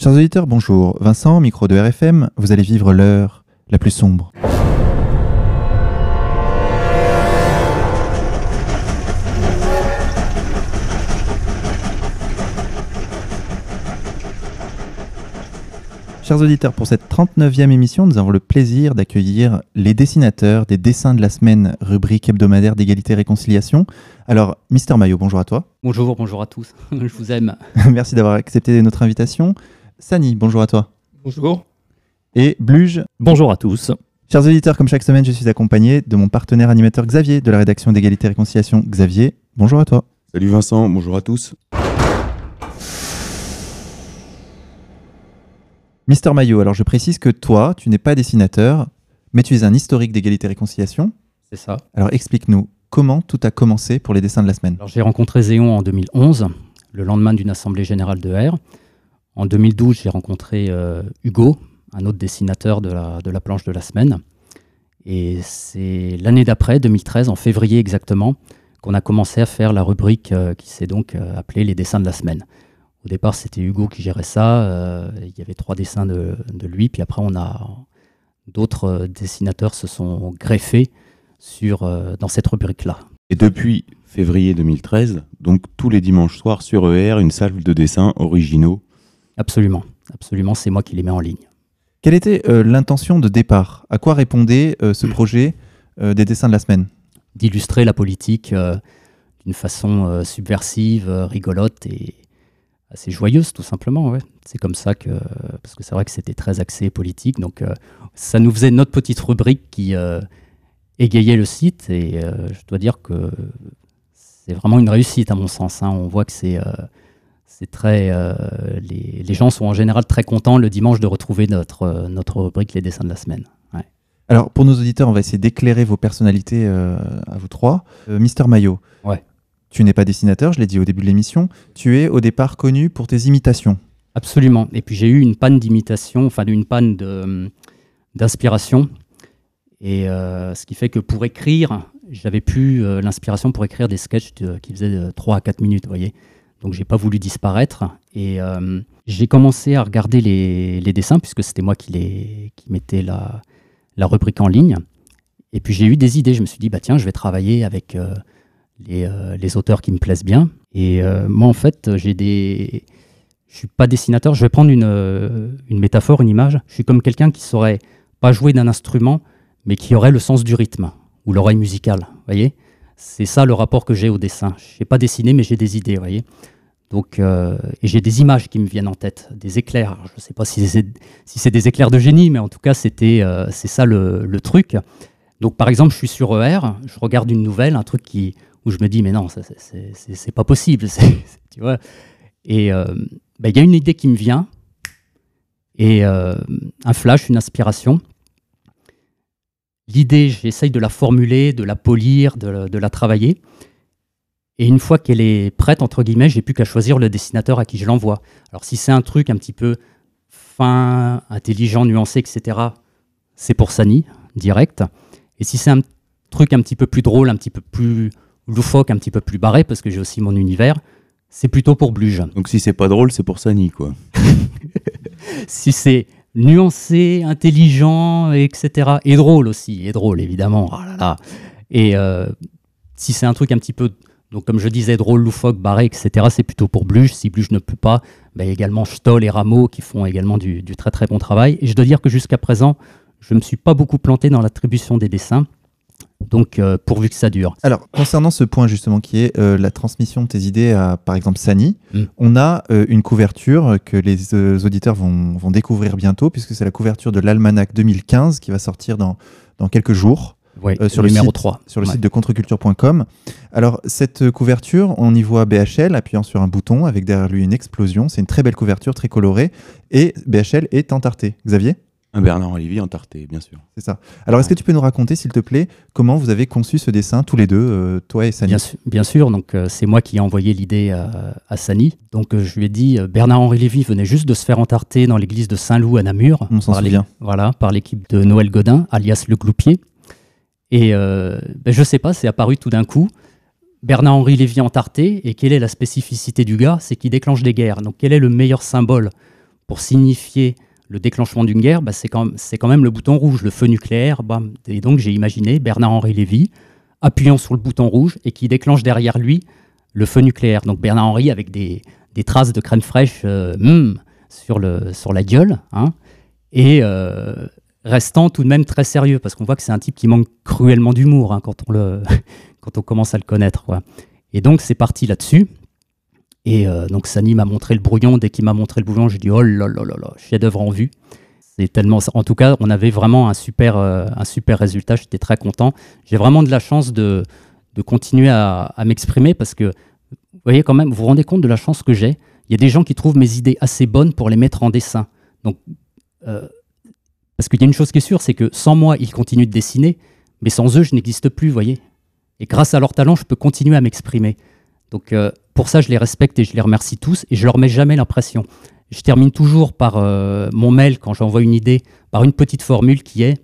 Chers auditeurs, bonjour. Vincent, micro de RFM, vous allez vivre l'heure la plus sombre. Chers auditeurs, pour cette 39e émission, nous avons le plaisir d'accueillir les dessinateurs des dessins de la semaine, rubrique hebdomadaire d'égalité et réconciliation. Alors, Mister Maillot, bonjour à toi. Bonjour, bonjour à tous. Je vous aime. Merci d'avoir accepté notre invitation. Sani, bonjour à toi. Bonjour. Et Bluge. Bonjour à tous. Chers auditeurs, comme chaque semaine, je suis accompagné de mon partenaire animateur Xavier de la rédaction d'égalité et réconciliation. Xavier, bonjour à toi. Salut Vincent, bonjour à tous. Mister Maillot, alors je précise que toi, tu n'es pas dessinateur, mais tu es un historique d'égalité et réconciliation. C'est ça. Alors explique-nous, comment tout a commencé pour les dessins de la semaine? Alors j'ai rencontré Zéon en 2011, le lendemain d'une assemblée générale de R. En 2012, j'ai rencontré euh, Hugo, un autre dessinateur de la, planche de la semaine. Et c'est l'année d'après, 2013, en février exactement, qu'on a commencé à faire la rubrique euh, qui s'est donc euh, appelée les dessins de la semaine. Au départ, c'était Hugo qui gérait ça. il y avait trois dessins de, lui. Puis après, on a d'autres dessinateurs se sont greffés sur, dans cette rubrique-là. Et depuis février 2013, donc tous les dimanches soirs sur ER, une salle de dessins originaux. Absolument. Absolument, c'est moi qui les mets en ligne. Quelle était euh, l'intention de départ? À quoi répondait euh, ce projet euh, des dessins de la semaine? D'illustrer la politique d'une façon subversive, rigolote et assez joyeuse, tout simplement. Ouais. C'est comme ça que. Parce que c'est vrai que c'était très axé politique. Donc, ça nous faisait notre petite rubrique qui égayait le site. Et je dois dire que c'est vraiment une réussite, à mon sens. hein. On voit que c'est. euh, c'est très, euh, les, les gens sont en général très contents le dimanche de retrouver notre, euh, notre rubrique Les dessins de la semaine. Alors pour nos auditeurs, on va essayer d'éclairer vos personnalités euh, à vous trois. Mister Maillot, Ouais. tu n'es pas dessinateur, je l'ai dit au début de l'émission. Tu es au départ connu pour tes imitations. Absolument. Et puis j'ai eu une panne d'imitation, enfin une panne d'inspiration. Et ce qui fait que pour écrire, j'avais plus l'inspiration pour écrire des sketchs de- qui faisaient de 3 à 4 minutes, vous voyez. Donc j'ai pas voulu disparaître. Et euh, j'ai commencé à regarder les, dessins, puisque c'était moi qui, les, qui mettais la, la rubrique en ligne. Et puis j'ai eu des idées. Je me suis dit, bah tiens, je vais travailler avec euh, les, euh, les auteurs qui me plaisent bien. Et moi, en fait, j'ai des je suis pas dessinateur, je vais prendre une, une métaphore, une image. Je suis comme quelqu'un qui saurait pas jouer d'un instrument, mais qui aurait le sens du rythme ou l'oreille musicale. voyez? C'est ça le rapport que j'ai au dessin. Je sais pas dessiner, mais j'ai des idées. voyez Donc, euh, et j'ai des images qui me viennent en tête, des éclairs. Je ne sais pas si c'est des éclairs de génie, mais en tout cas, c'était euh, c'est ça le, truc. Donc, par exemple, je suis sur ER, je regarde une nouvelle, un truc où je me dis, mais non, c'est- pas possible. tu vois Et euh, ben, il y a une idée qui me vient, et un flash, une inspiration. L'idée, j'essaye de la formuler, de la polir, de, la- de la travailler. Et une fois qu'elle est prête, entre guillemets, j'ai plus qu'à choisir le dessinateur à qui je l'envoie. Alors si c'est un truc un petit peu fin, intelligent, nuancé, etc., c'est pour Sani, direct. Et si c'est un truc un petit peu plus drôle, un petit peu plus loufoque, un petit peu plus barré, parce que j'ai aussi mon univers, c'est plutôt pour Bluge. Donc si c'est pas drôle, c'est pour Sani, quoi. si c'est nuancé, intelligent, etc. Et drôle aussi, et drôle évidemment. Ah. Et euh, si c'est un truc un petit peu, donc comme je disais, drôle, loufoque, barré, etc., c'est plutôt pour Bluge. Si Bluge ne peut pas, bah, également Stoll et Rameau qui font également du, du très très bon travail. Et je dois dire que jusqu'à présent, je ne me suis pas beaucoup planté dans l'attribution des dessins. Donc euh, pourvu que ça dure. Alors concernant ce point justement qui est euh, la transmission de tes idées à par exemple Sani, Mm. on a euh, une couverture que les auditeurs vont, vont découvrir bientôt puisque c'est la couverture de l'Almanach 2015 qui va sortir dans, dans quelques jours. Ouais, sur le numéro site- 3. sur le Ouais. site de contreculture.com. Alors, cette couverture, on y voit BHL appuyant sur un bouton avec derrière lui une explosion. C'est une très belle couverture, très colorée. Et BHL est entarté. Xavier? Un Bernard Olivier entarté, bien sûr. C'est ça. Alors, est-ce que tu peux nous raconter, s'il te plaît, comment vous avez conçu ce dessin, tous les deux, euh, toi et Sani? Bien, su- bien sûr, donc euh, c'est moi qui ai envoyé l'idée à, à Sani. Donc euh, je lui ai dit, euh, Bernard-Henri Lévy venait juste de se faire entarter dans l'église de Saint-Loup à Namur. On s'en souvient. Voilà, par l'équipe de Noël Godin, alias Le Gloupier. Et euh, ben, je sais pas, c'est apparu tout d'un coup. Bernard-Henri Lévy entarté, et quelle est la spécificité du gars? C'est qu'il déclenche des guerres. Donc quel est le meilleur symbole pour signifier le déclenchement d'une guerre, bah, c'est quand, même le bouton rouge, le feu nucléaire. Et donc j'ai imaginé Bernard-Henri Lévy appuyant sur le bouton rouge et qui déclenche derrière lui le feu nucléaire. Donc Bernard-Henri avec des, traces de crème fraîche euh, hmm, sur, la gueule. Hein, et euh, restant tout de même très sérieux, parce qu'on voit que c'est un type qui manque cruellement d'humour hein, quand, on quand on commence à le connaître. Et donc c'est parti là-dessus. Et euh, donc Sani m'a montré le brouillon. Dès qu'il m'a montré le brouillon, j'ai dit oh là là là là, chef-d'œuvre en vue. C'est tellement. En tout cas, on avait vraiment un super, euh, un super résultat. J'étais très content. J'ai vraiment de la chance de, de continuer à, m'exprimer parce que vous voyez quand même, vous vous rendez compte de la chance que j'ai. Il y a des gens qui trouvent mes idées assez bonnes pour les mettre en dessin. Donc, euh, parce qu'il y a une chose qui est sûre, c'est que sans moi, ils continuent de dessiner, mais sans eux, je n'existe plus, vous voyez. Et grâce à leur talent, je peux continuer à m'exprimer. Donc, pour ça, je les respecte et je les remercie tous et je leur mets jamais l'impression. Je termine toujours par euh, mon mail quand j'envoie une idée par une petite formule qui est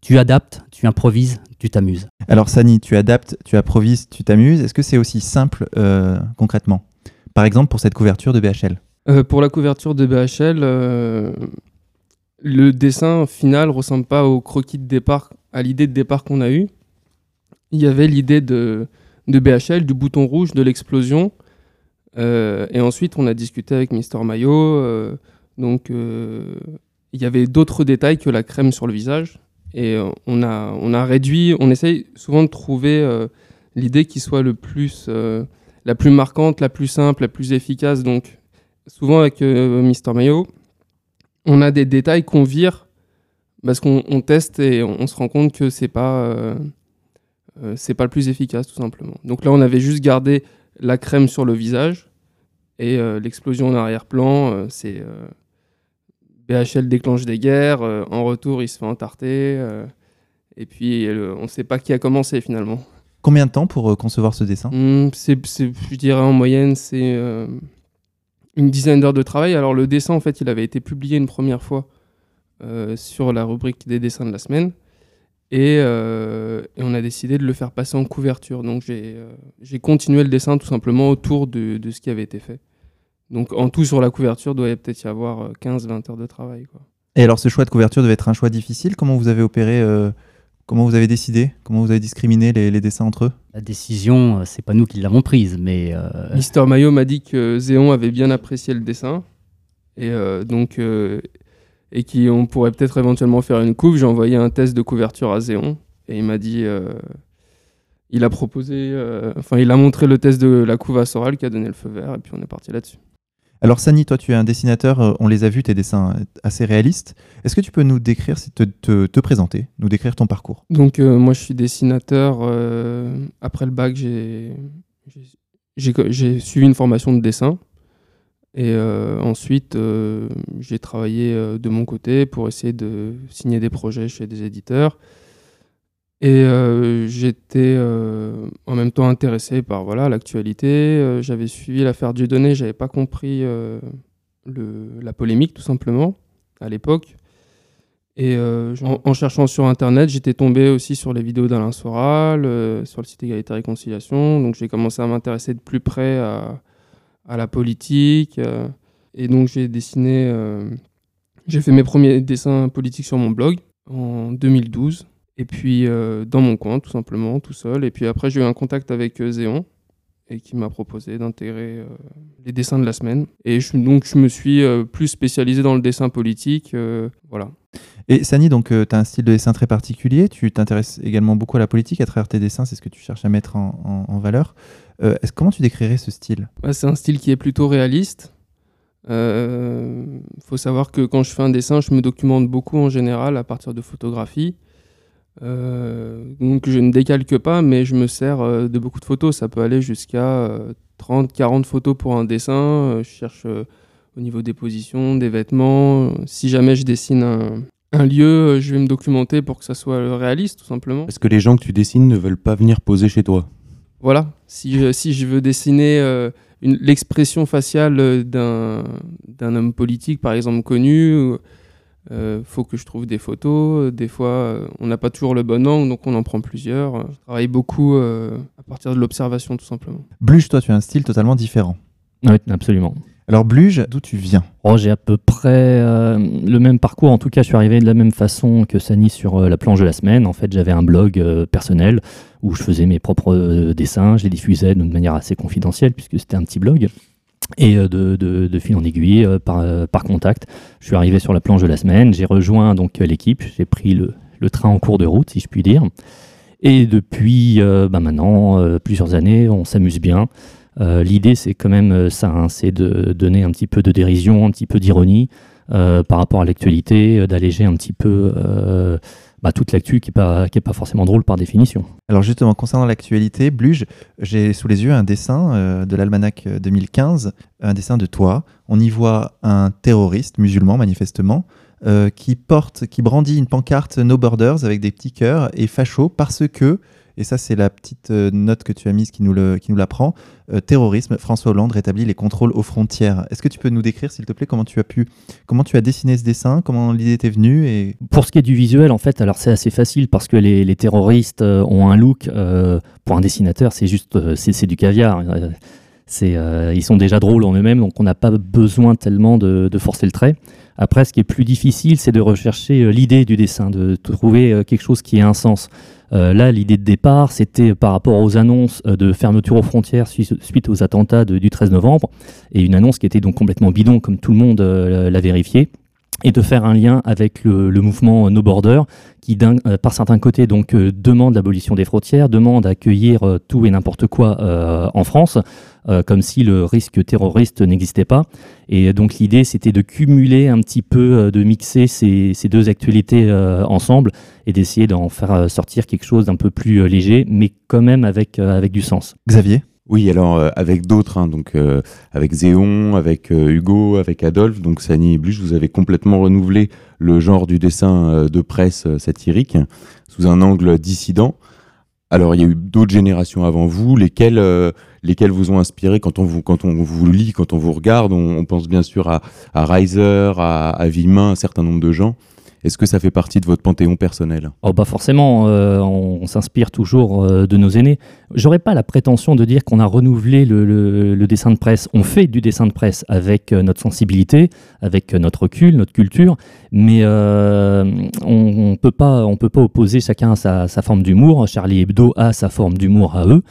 tu adaptes, tu improvises, tu t'amuses. Alors Sani, tu adaptes, tu improvises, tu t'amuses. Est-ce que c'est aussi simple euh, concrètement? Par exemple pour cette couverture de BHL euh, Pour la couverture de BHL, le dessin final ressemble pas au croquis de départ, à l'idée de départ qu'on a eue. Il y avait l'idée de de BHL, du bouton rouge, de l'explosion. Euh, et ensuite, on a discuté avec Mister Mayo. Euh, donc, euh, il y avait d'autres détails que la crème sur le visage. Et on, a, on a réduit, on essaye souvent de trouver l'idée qui soit le plus, la plus marquante, la plus simple, la plus efficace. Donc, souvent avec Mister Mayo, on a des détails qu'on vire parce qu'on teste et on, on, se rend compte que c'est pas euh, c'est pas le plus efficace tout simplement. Donc là, on avait juste gardé la crème sur le visage et euh, l'explosion en arrière-plan, euh, c'est BHL déclenche des guerres, en retour, il se fait entarter, et puis on ne sait pas qui a commencé finalement. Combien de temps pour concevoir ce dessin? Hmm, Je dirais en moyenne, c'est une dizaine d'heures de travail. Alors le dessin, en fait, il avait été publié une première fois sur la rubrique des dessins de la semaine. Euh, et, on a décidé de le faire passer en couverture. Donc j'ai euh, continué le dessin tout simplement autour de, ce qui avait été fait. Donc en tout sur la couverture, doit peut-être y avoir 15-20 euh, heures de travail. Quoi. Et alors ce choix de couverture devait être un choix difficile? Comment vous avez opéré Comment vous avez décidé? Comment vous avez discriminé les, dessins entre eux? La décision, c'est pas nous qui l'avons prise, mais... Mister Mayo m'a dit que Zéon avait bien apprécié le dessin. Et donc et qui on pourrait peut-être éventuellement faire une couve. J'ai envoyé un test de couverture à Zéon et il m'a dit, euh, il a proposé, euh, enfin il a montré le test de la couve à Soral qui a donné le feu vert et puis on est parti là-dessus. Alors Sani, toi tu es un dessinateur, euh, on les a vus, tes dessins assez réalistes. Est-ce que tu peux nous décrire, te, te, te présenter, nous décrire ton parcours? Donc moi je suis dessinateur, après le bac j'ai suivi une formation de dessin et euh, ensuite, euh, j'ai travaillé euh, de mon côté pour essayer de signer des projets chez des éditeurs. Et j'étais en même temps intéressé par voilà l'actualité. j'avais suivi l'affaire Dieudonné, j'avais pas compris le, la polémique tout simplement à l'époque. Et en, cherchant sur internet, j'étais tombé aussi sur les vidéos d'Alain Soral, sur le site Égalité et Réconciliation. Donc j'ai commencé à m'intéresser de plus près à, à la politique. Euh, et donc j'ai dessiné, euh, j'ai fait mes premiers dessins politiques sur mon blog en 2012. Et puis euh, dans mon coin, tout simplement, tout seul. Et puis après, j'ai eu un contact avec Zéon et qui m'a proposé d'intégrer les dessins de la semaine. Et je, donc je me suis plus spécialisé dans le dessin politique. voilà. Et Sani, donc tu as un style de dessin très particulier. Tu t'intéresses également beaucoup à la politique à travers tes dessins. C'est ce que tu cherches à mettre en, en valeur. Euh, comment tu décrirais ce style? C'est un style qui est plutôt réaliste. Il euh, faut savoir que quand je fais un dessin, je me documente beaucoup en général à partir de photographies. Euh, donc je ne décalque pas, mais je me sers de beaucoup de photos. Ça peut aller jusqu'à 30, 40 photos pour un dessin. je cherche au niveau des positions, des vêtements. Si jamais je dessine un, un lieu, je vais me documenter pour que ça soit réaliste, tout simplement. Est-ce que les gens que tu dessines ne veulent pas venir poser chez toi? Voilà, si je, si je veux dessiner euh, l'expression faciale euh, d'un homme politique, par exemple, connu, il euh, faut que je trouve des photos. Des fois, on n'a pas toujours le bon angle, donc on en prend plusieurs. Je travaille beaucoup à partir de l'observation, tout simplement. Bluche, toi, tu as un style totalement différent. Oui, absolument. Alors Bluge, d'où tu viens? Oh, J'ai à peu près euh, le même parcours. En tout cas, je suis arrivé de la même façon que Sani sur euh, la planche de la semaine. En fait, j'avais un blog euh, personnel où je faisais mes propres dessins. Je les diffusais de manière assez confidentielle puisque c'était un petit blog. Et de, fil en aiguille, par, contact, je suis arrivé sur la planche de la semaine. J'ai rejoint donc l'équipe. J'ai pris le, le, train en cours de route, si je puis dire. Et depuis bah, maintenant plusieurs années, on s'amuse bien. Euh, l'idée, c'est quand même euh, ça, hein, c'est de donner un petit peu de dérision, un petit peu d'ironie euh, par rapport à l'actualité, d'alléger un petit peu bah, toute l'actu qui n'est pas, pas forcément drôle par définition. Alors justement, concernant l'actualité, Bluge, j'ai sous les yeux un dessin de l'almanach 2015, un dessin de toi. On y voit un terroriste musulman, manifestement, qui porte, qui brandit une pancarte No Borders avec des petits cœurs et facho parce que et ça c'est la petite euh, note que tu as mise qui nous, l'apprend, euh, terrorisme, François Hollande rétablit les contrôles aux frontières. Est-ce que tu peux nous décrire s'il te plaît comment tu as dessiné ce dessin, comment l'idée t'est venue. Pour ce qui est du visuel en fait, alors c'est assez facile parce que les, terroristes euh, ont un look, pour un dessinateur c'est juste, c'est, du caviar. C'est, ils sont déjà drôles en eux-mêmes, donc on n'a pas besoin tellement de, forcer le trait. Après, ce qui est plus difficile, c'est de rechercher l'idée du dessin, de trouver quelque chose qui ait un sens. Euh, là, l'idée de départ, c'était par rapport aux annonces euh, de fermeture aux frontières suite aux attentats du 13 novembre, et une annonce qui était donc complètement bidon, comme tout le monde euh, l'a vérifié et de faire un lien avec le, mouvement No Border, qui par certains côtés donc demande l'abolition des frontières, demande d'accueillir tout et n'importe quoi en France, comme si le risque terroriste n'existait pas. Et donc l'idée, c'était de cumuler un petit peu, de mixer ces, ces deux actualités ensemble et d'essayer d'en faire euh, sortir quelque chose d'un peu plus euh, léger, mais quand même avec, euh, avec du sens. Xavier? Oui, alors avec d'autres, hein, donc avec Zéon, avec Hugo, avec Adolphe, donc Sani et Bluche, vous avez complètement renouvelé le genre du dessin de presse satirique sous un angle dissident. Alors, il y a eu d'autres générations avant vous, lesquelles, lesquelles vous ont inspiré quand on vous, quand on vous lit, quand on vous regarde. On, pense bien sûr à, Reiser, à, à un certain nombre de gens. Est-ce que ça fait partie de votre panthéon personnel? Oh bah forcément, euh, on, s'inspire toujours euh, de nos aînés. J'aurais pas la prétention de dire qu'on a renouvelé le, dessin de presse. On fait du dessin de presse avec euh, notre sensibilité, avec notre recul, notre culture, mais on, ne peut pas, on peut pas opposer chacun sa, sa forme d'humour. Charlie Hebdo a sa forme d'humour à eux.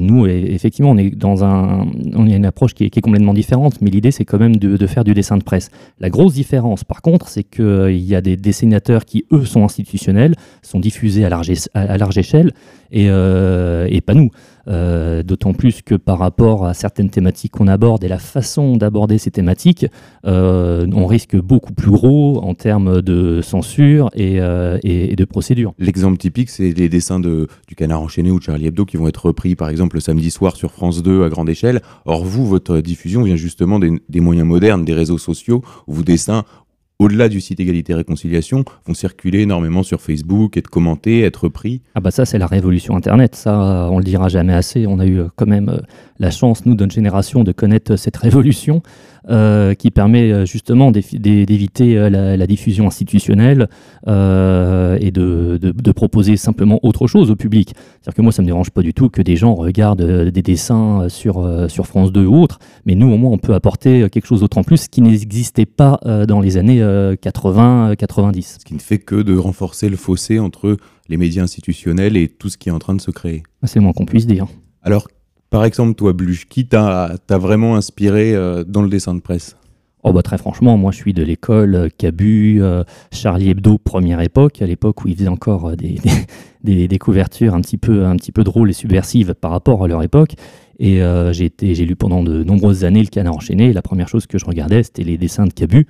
Nous, effectivement, on est dans un, on a une approche qui est, complètement différente, mais l'idée, c'est quand même de, faire du dessin de presse. La grosse différence, par contre, c'est qu'il euh, y a des dessinateurs qui, eux, sont institutionnels, sont diffusés à large, échelle, et, euh, et pas nous. Euh, d'autant plus que par rapport à certaines thématiques qu'on aborde et la façon d'aborder ces thématiques, euh, on risque beaucoup plus gros en termes de censure et, de procédure. L'exemple typique, c'est les dessins de, du Canard enchaîné ou de Charlie Hebdo qui vont être repris par exemple le samedi soir sur France 2 à grande échelle. Or vous, votre diffusion vient justement des, des moyens modernes, des réseaux sociaux, où vos dessins au-delà du site Égalité Réconciliation, vont circuler énormément sur Facebook, être commentés, être pris. Ah bah ça c'est la révolution Internet, ça on le dira jamais assez. On a eu euh, quand même euh, la chance, nous, d'une génération, de connaître cette révolution euh, qui permet justement d'éviter la, diffusion institutionnelle et de, proposer simplement autre chose au public. C'est-à-dire que moi, ça ne me dérange pas du tout que des gens regardent des dessins sur, sur France 2 ou autre, mais nous, au moins, on peut apporter quelque chose d'autre en plus qui n'existait pas dans les années 80-90. Ce qui ne fait que de renforcer le fossé entre les médias institutionnels et tout ce qui est en train de se créer. C'est le moins qu'on puisse dire. Alors, par exemple, toi, Bluche, qui t'a vraiment inspiré euh, dans le dessin de presse? Oh bah très franchement, moi je suis de l'école euh, Cabu, euh, Charlie Hebdo, première époque, à l'époque où ils faisaient encore des, des, couvertures un petit, peu, un petit peu drôles et subversives par rapport à leur époque. Et j'ai lu pendant de nombreuses années le Canard enchaîné. la première chose que je regardais, c'était les dessins de Cabu.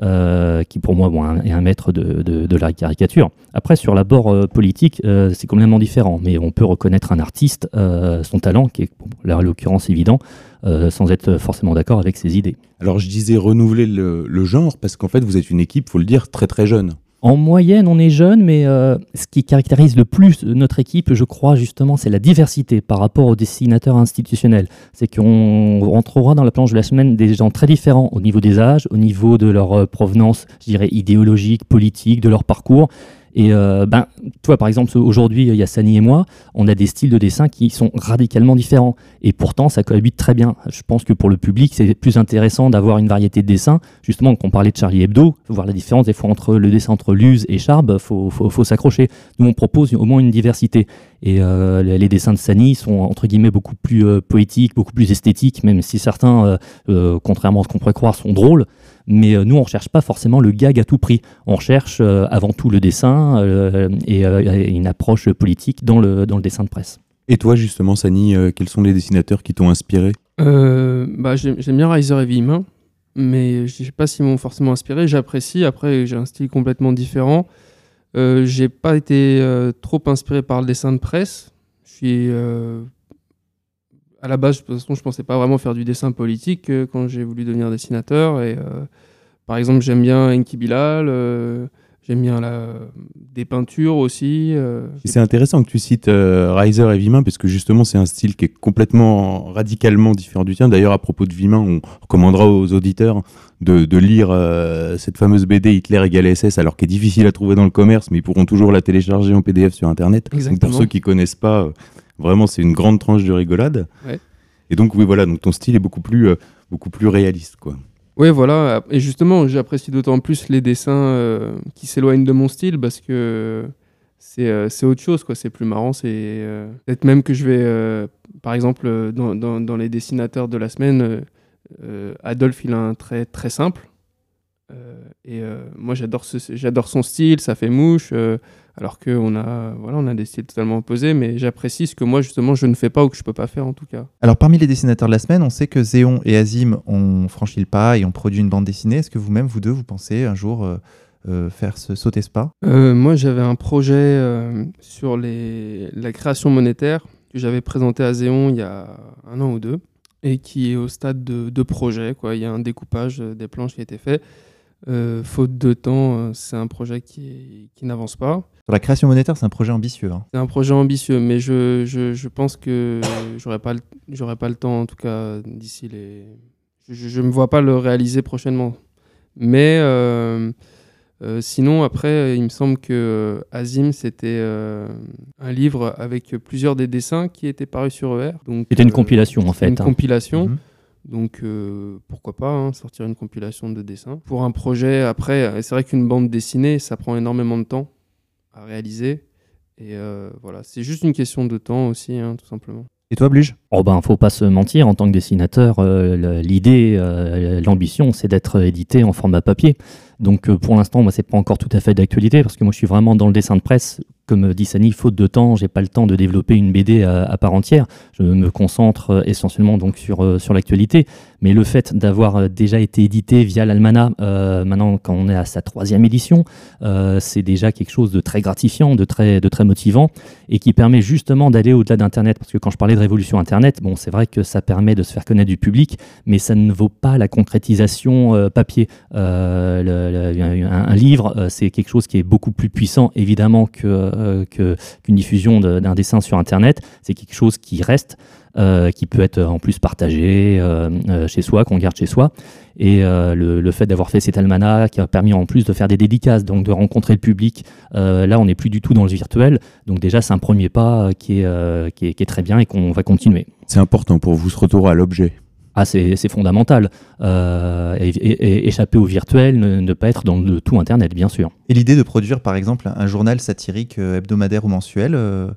Euh, qui pour moi est un maître de, la caricature. Après, sur l'abord euh, politique, euh, c'est complètement différent, mais on peut reconnaître un artiste, son talent, qui est là, en l'occurrence évident, sans être forcément d'accord avec ses idées. Alors je disais renouveler le, le genre, parce qu'en fait vous êtes une équipe, faut le dire, très très jeune. En moyenne, on est jeune, mais euh, ce qui caractérise le plus notre équipe, je crois justement, c'est la diversité par rapport aux dessinateurs institutionnels. C'est qu'on rentrera dans la planche de la semaine des gens très différents au niveau des âges, au niveau de leur euh, provenance, je dirais, idéologique, politique, de leur parcours. Et euh, ben, toi, par exemple, aujourd'hui, il y a Sani et moi, on a des styles de dessin qui sont radicalement différents. Et pourtant, ça cohabite très bien. Je pense que pour le public, c'est plus intéressant d'avoir une variété de dessins. Justement, quand on parlait de Charlie Hebdo, voir la différence des fois entre le dessin entre Luz et Charb, il faut, faut, s'accrocher. Nous, on propose au moins une diversité. Et euh, les, dessins de Sani sont, entre guillemets, beaucoup plus euh, poétiques, beaucoup plus esthétiques, même si certains, euh, euh, contrairement à ce qu'on pourrait croire, sont drôles. Mais euh, nous, on ne recherche pas forcément le gag à tout prix. On recherche euh, avant tout le dessin euh, et, euh, une approche politique dans le, dans le dessin de presse. Et toi, justement, Sani, euh, quels sont les dessinateurs qui t'ont inspiré? Euh, bah, J'aime bien Riser et Villemin, mais je ne sais pas s'ils m'ont forcément inspiré. J'apprécie. Après, j'ai un style complètement différent. Euh, j'ai pas été euh, trop inspiré par le dessin de presse. Je suis. euh, à la base, de toute façon, je pensais pas vraiment faire du dessin politique euh, quand j'ai voulu devenir dessinateur. Et, euh, par exemple, j'aime bien Enki Bilal. euh, J'aime bien la... des peintures aussi. C'est intéressant que tu cites Riser et Vimin, parce que justement, c'est un style qui est complètement, radicalement différent du tien. D'ailleurs, à propos de Vimin, on recommandera aux auditeurs de, de lire cette fameuse BD Hitler égale SS, alors qu'elle est difficile à trouver dans le commerce, mais ils pourront toujours la télécharger en PDF sur Internet. Donc, Exactement. pour ceux qui connaissent pas, vraiment, c'est une grande tranche de rigolade. Ouais. Et donc, oui, voilà, donc ton style est beaucoup plus, euh, beaucoup plus réaliste, quoi. Oui, voilà. Et justement, j'apprécie d'autant plus les dessins euh, qui s'éloignent de mon style parce que c'est euh, autre chose, quoi. C'est plus marrant. C'est peut-être même que je vais, par exemple, dans, dans- dans les dessinateurs de la semaine, Adolphe, il a un trait très simple. Et moi, j'adore son style, ça fait mouche. Alors qu'on a, voilà, on a des styles totalement opposés, mais j'apprécie ce que moi, justement, je ne fais pas ou que je peux pas faire en tout cas. Alors, parmi les dessinateurs de la semaine, on sait que Zéon et Azim ont franchi le pas et ont produit une bande dessinée. Est-ce que vous-même, vous deux, vous pensez un jour euh, euh, faire ce, sauter ce pas? Euh, moi, j'avais un projet sur les, la création monétaire que j'avais présenté à Zéon il y a un an ou deux et qui est au stade de, de projet. Quoi. Il y a un découpage des planches qui a été fait. Euh, faute de temps, euh, c'est un projet qui, qui n'avance pas. Sur la création monétaire, c'est un projet ambitieux. hein. C'est un projet ambitieux, mais je, je, je pense que j'aurai pas, le- pas le temps, en tout cas, d'ici les. Je ne me vois pas le réaliser prochainement. Mais euh, euh, sinon, après, il me semble que Azim, c'était euh, un livre avec plusieurs des dessins qui étaient parus sur ER. donc, C'était une euh, compilation, en fait, Une hein. compilation. Mhm. Donc euh, pourquoi pas hein, sortir une compilation de dessins. Pour un projet, après, euh, c'est vrai qu'une bande dessinée, ça prend énormément de temps à réaliser. Et euh, voilà, c'est juste une question de temps aussi, hein, tout simplement. Et toi, Bluge? Oh ben, faut pas se mentir, en tant que dessinateur, euh, l'idée, euh, l'ambition, c'est d'être édité en format papier. Donc euh, pour l'instant, moi, c'est pas encore tout à fait d'actualité parce que moi, je suis vraiment dans le dessin de presse. Comme dit Sani, faute de temps, j'ai pas le temps de développer une BD à, part entière. Je me concentre euh, essentiellement donc sur euh, sur l'actualité. Mais le fait d'avoir déjà été édité via l'Almanach, euh, maintenant quand on est à sa troisième édition, c'est déjà quelque chose de très gratifiant, de très de très motivant et qui permet justement d'aller au-delà d'Internet. Parce que quand je parlais de révolution Internet, bon, c'est vrai que ça permet de se faire connaître du public, mais ça ne vaut pas la concrétisation papier. Un, un livre, euh, c'est quelque chose qui est beaucoup plus puissant, évidemment, euh, que- qu'une diffusion d'un dessin sur Internet. C'est quelque chose qui reste. euh, qui peut être en plus partagé euh, euh, chez soi, qu'on garde chez soi. Et euh, le, fait d'avoir fait cet almanach qui a permis en plus de faire des dédicaces, donc de rencontrer le public, euh, là on n'est plus du tout dans le virtuel. Donc déjà c'est un premier pas euh, euh, qui est, qui est très bien et qu'on va continuer. C'est important pour vous ce retour à l'objet. Ah, c'est fondamental. Euh, et, et- et échapper au virtuel, ne, ne pas être dans le tout Internet, bien sûr. Et l'idée de produire, par exemple, un journal satirique euh, hebdomadaire ou mensuel euh,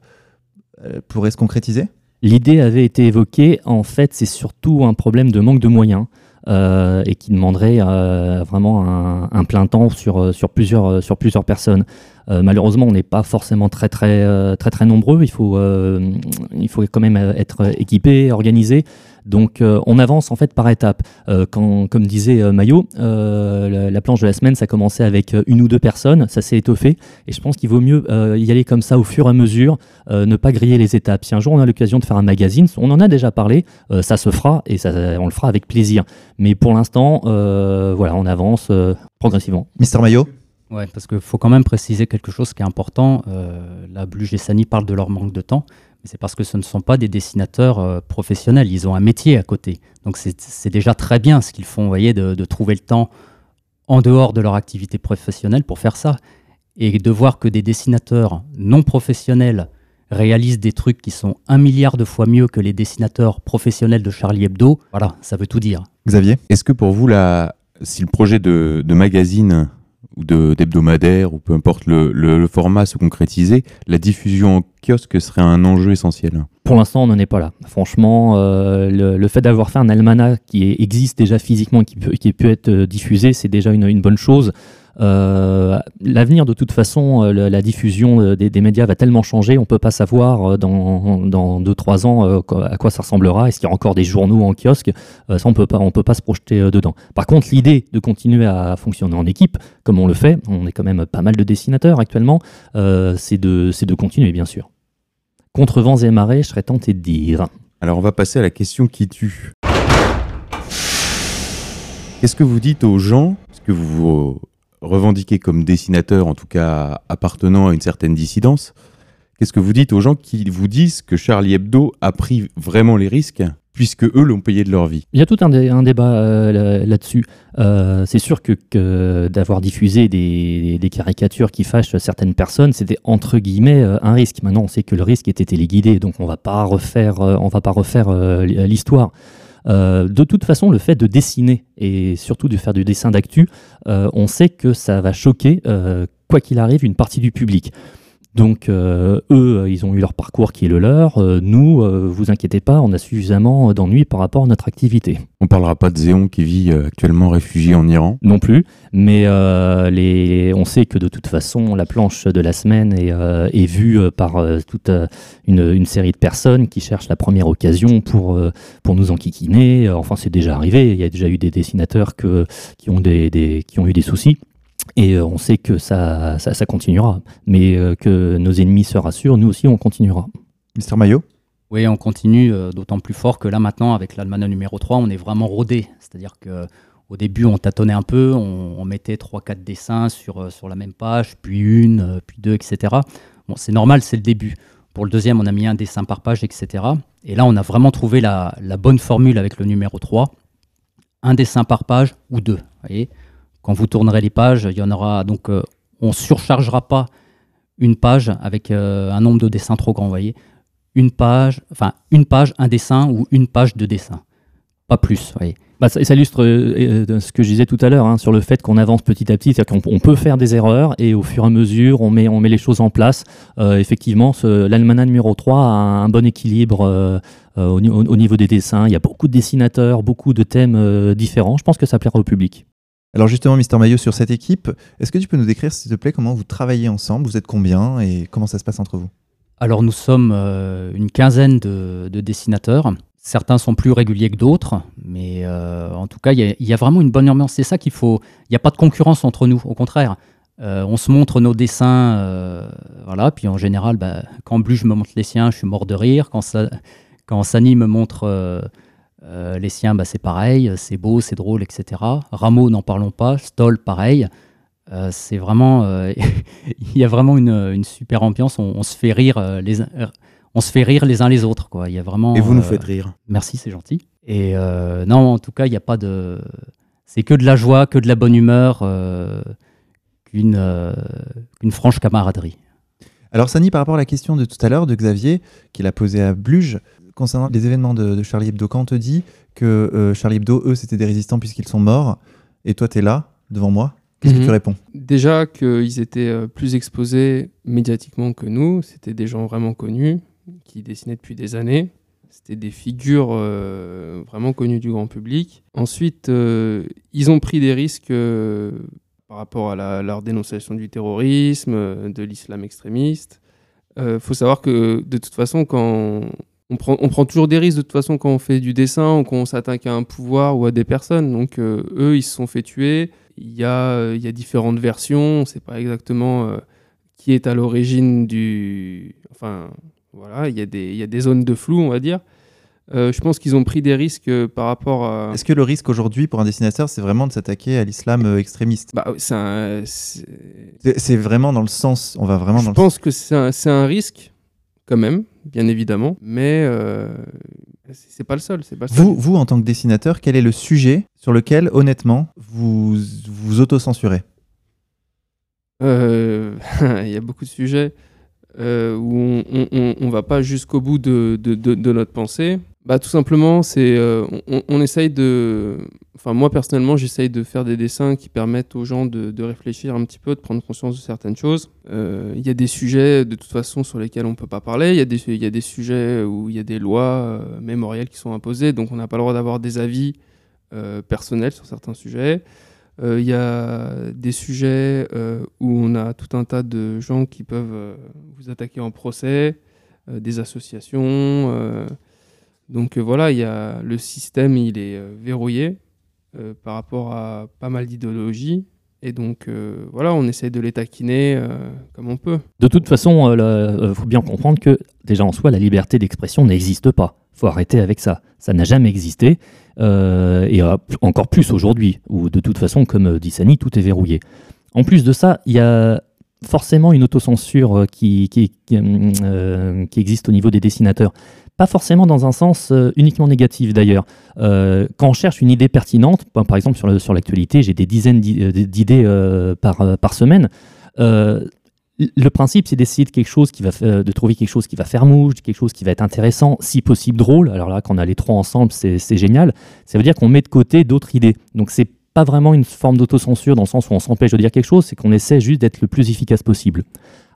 pourrait se concrétiser? L'idée avait été évoquée. En fait, c'est surtout un problème de manque de moyens euh, et qui demanderait euh, vraiment un, un plein temps sur, sur, plusieurs, sur plusieurs personnes. Euh, malheureusement, on n'est pas forcément très très très très nombreux. Il faut il faut quand même être équipé, organisé. Donc, euh, on avance en fait par étapes. Euh, quand, comme disait euh, Maillot, euh, la, la planche de la semaine, ça commençait avec une ou deux personnes, ça s'est étoffé. Et je pense qu'il vaut mieux euh, y aller comme ça au fur et à mesure, euh, ne pas griller les étapes. Si un jour on a l'occasion de faire un magazine, on en a déjà parlé, euh, ça se fera et ça, on le fera avec plaisir. Mais pour l'instant, euh, voilà, on avance euh, progressivement. Mister Maillot Ouais, parce qu'il faut quand même préciser quelque chose qui est important. Euh, là, Bluge et Sani parlent de leur manque de temps, c'est parce que ce ne sont pas des dessinateurs euh, professionnels. Ils ont un métier à côté. Donc c'est déjà très bien ce qu'ils font, vous voyez, de, de trouver le temps en dehors de leur activité professionnelle pour faire ça. Et de voir que des dessinateurs non professionnels réalisent des trucs qui sont un milliard de fois mieux que les dessinateurs professionnels de Charlie Hebdo, voilà, ça veut tout dire. Xavier? Est-ce que pour vous, la... si le projet de, de magazine ou d'hebdomadaire, ou peu importe le, le- format se concrétisait, la diffusion en kiosque serait un enjeu essentiel Pour l'instant, on n'en est pas là. Franchement, euh, le, le fait d'avoir fait un almanach qui existe déjà physiquement et qui peut, qui être euh, diffusé, c'est déjà une, une bonne chose. Euh, L'avenir, de toute façon, euh, la, diffusion euh, des, médias va tellement changer, on ne peut pas savoir dans, dans 2-3 ans à quoi ça ressemblera. Est-ce qu'il y aura encore des journaux en kiosque? Ça, on on peut pas se projeter dedans. Par contre, l'idée de continuer à fonctionner en équipe, comme on le fait, on est quand même pas mal de dessinateurs actuellement, c'est de, de continuer, bien sûr. Contre vents et marées, je serais tenté de dire. Alors on va passer à la question qui tue. Qu'est-ce que vous dites aux gens? Parce que vous vous revendiquez comme dessinateur, en tout cas appartenant à une certaine dissidence. Qu'est-ce que vous dites aux gens qui vous disent que Charlie Hebdo a pris vraiment les risques puisque eux l'ont payé de leur vie? Il y a tout un, dé- un débat euh, là- là-dessus. Euh, c'est sûr que, d'avoir diffusé des, caricatures qui fâchent certaines personnes, c'était entre guillemets euh, un risque. Maintenant, on sait que le risque était téléguidé, donc on va pas refaire, on va pas refaire l'histoire. Euh, de toute façon, le fait de dessiner et surtout de faire du dessin d'actu, euh, on sait que ça va choquer, euh, quoi qu'il arrive, une partie du public. Donc euh, eux, euh, ils ont eu leur parcours qui est le leur. Euh, nous, euh, vous inquiétez pas, on a suffisamment d'ennuis par rapport à notre activité. On parlera pas de Zéon qui vit euh, actuellement réfugié en Iran. Non plus, mais euh, les, on sait que de toute façon, la planche de la semaine est, euh, est vue euh, par euh, toute euh, une, une série de personnes qui cherchent la première occasion pour, euh, pour nous enquiquiner. Euh, Enfin, c'est déjà arrivé. Il y a déjà eu des dessinateurs que, qui, ont des, des- qui ont eu des soucis. Et euh, on sait que ça, ça, ça continuera. Mais euh, que nos ennemis se rassurent, nous aussi, on continuera. Mister Maillot? Oui, on continue, euh, d'autant plus fort que là maintenant, avec l'Almana numéro 3, on est vraiment rodé. C'est-à-dire que au début, on tâtonnait un peu, on, on mettait 3-4 dessins sur, sur la même page, puis une, puis deux, etc. Bon, c'est normal, c'est le début. Pour le deuxième, on a mis un dessin par page, etc. Et là, on a vraiment trouvé la, la bonne formule avec le numéro 3. Un dessin par page ou deux. vous voyez? Quand vous tournerez les pages, il y en aura. Donc, euh, on surchargera pas une page avec euh, un nombre de dessins trop grand, vous voyez une page, enfin une page, un dessin ou une page de dessin. Pas plus, voyez. Bah, ça, illustre euh, ce que je disais tout à l'heure hein, sur le fait qu'on avance petit à petit, c'est-à-dire qu'on on peut faire des erreurs et au fur et à mesure, on met, on met les choses en place. Effectivement, l'Almanach numéro 3 a un bon équilibre au, ni- au- au niveau des dessins. Il y a beaucoup de dessinateurs, beaucoup de thèmes différents. Je pense que ça plaira au public. Alors justement, Mister Maillot, sur cette équipe, est-ce que tu peux nous décrire, s'il te plaît, comment vous travaillez ensemble? Vous êtes combien et comment ça se passe entre vous? Alors nous sommes euh, une quinzaine de, de dessinateurs. Certains sont plus réguliers que d'autres, mais euh, en tout cas, il y, a- vraiment une bonne ambiance. C'est ça qu'il faut. Il n'y a pas de concurrence entre nous, au contraire. Euh, on se montre nos dessins, voilà. Puis en général, bah, quand Bluge me montre les siens, je suis mort de rire. Quand Sani me montre euh, les siens, bah, c'est pareil. C'est beau, c'est drôle, etc. Rameau, n'en parlons pas. Stoll, pareil. Euh, c'est vraiment, euh, il y a vraiment une, une super ambiance. On, on se fait rire les, uns- on se fait rire les uns les autres, quoi. Il y a vraiment. Et vous nous faites rire. Merci, c'est gentil. Et non, en tout cas, il n'y a pas de. C'est que de la joie, que de la bonne humeur, qu'une qu'une franche camaraderie. Alors Sani, par rapport à la question de tout à l'heure de Xavier, qu'il a posée à Bluge, concernant les événements de, de Charlie Hebdo, quand on te dit que euh, Charlie Hebdo, eux, c'était des résistants puisqu'ils sont morts, et toi, tu es là, devant moi, qu'est-ce que Mhm. tu réponds? Déjà qu'ils étaient euh, plus exposés médiatiquement que nous, c'était des gens vraiment connus, qui dessinaient depuis des années. C'était des figures euh, vraiment connues du grand public. Ensuite, euh, ils ont pris des risques par rapport à la- leur dénonciation du terrorisme, de l'islam extrémiste. Il faut savoir que de toute façon, quand on prend, on prend toujours des risques de toute façon quand on fait du dessin ou quand on s'attaque à un pouvoir ou à des personnes. Donc euh, eux, ils se sont fait tuer. Il y a, il y a différentes versions. On ne sait pas exactement euh, qui est à l'origine du. Enfin, voilà, il y, a des, il y a des zones de flou, on va dire. Euh, je pense qu'ils ont pris des risques euh, par rapport à. Est-ce que le risque aujourd'hui pour un dessinateur, c'est vraiment de s'attaquer à l'islam euh, extrémiste? Bah, c'est vraiment dans le sens, on va vraiment Je dans le pense que c'est un, c'est un risque, quand même, bien évidemment. Mais euh, c'est pas le seul. C'est pas le seul. Vous, vous, en tant que dessinateur, quel est le sujet sur lequel, honnêtement, vous vous autocensurez? Il y a beaucoup de sujets où on ne va pas jusqu'au bout de, de, de, notre pensée. Bah, tout simplement, c'est on, on, essaye de Enfin, moi personnellement, j'essaye de faire des dessins qui permettent aux gens de, réfléchir un petit peu, de prendre conscience de certaines choses. Euh, il y a des sujets de toute façon sur lesquels on ne peut pas parler. Il y, a des, y a des sujets où il y a des lois euh, mémorielles qui sont imposées, donc on n'a pas le droit d'avoir des avis euh, personnels sur certains sujets. Il y a des sujets où on a tout un tas de gens qui peuvent vous attaquer en procès, des associations. Donc voilà, y a, le système il est verrouillé. Euh, par rapport à pas mal d'idéologies. Et donc, euh, voilà, on essaie de les taquiner euh, comme on peut. De toute façon, il faut bien comprendre que, déjà en soi, la liberté d'expression n'existe pas. Il faut arrêter avec ça. Ça n'a jamais existé. et encore plus aujourd'hui, où de toute façon, comme dit Sani, tout est verrouillé. En plus de ça, il y a forcément une autocensure qui existe au niveau des dessinateurs pas forcément dans un sens euh, uniquement négatif d'ailleurs. Euh, quand on cherche une idée pertinente, par exemple sur, l'actualité, j'ai des dizaines euh, d'idées par, semaine. le principe, c'est d'essayer de quelque chose de trouver quelque chose qui va faire mouche, quelque chose qui va être intéressant, si possible drôle. Alors là, quand on a les trois ensemble, c'est génial. Ça veut dire qu'on met de côté d'autres idées. Donc c'est pas vraiment une forme d'autocensure dans le sens où on s'empêche de dire quelque chose, c'est qu'on essaie juste d'être le plus efficace possible.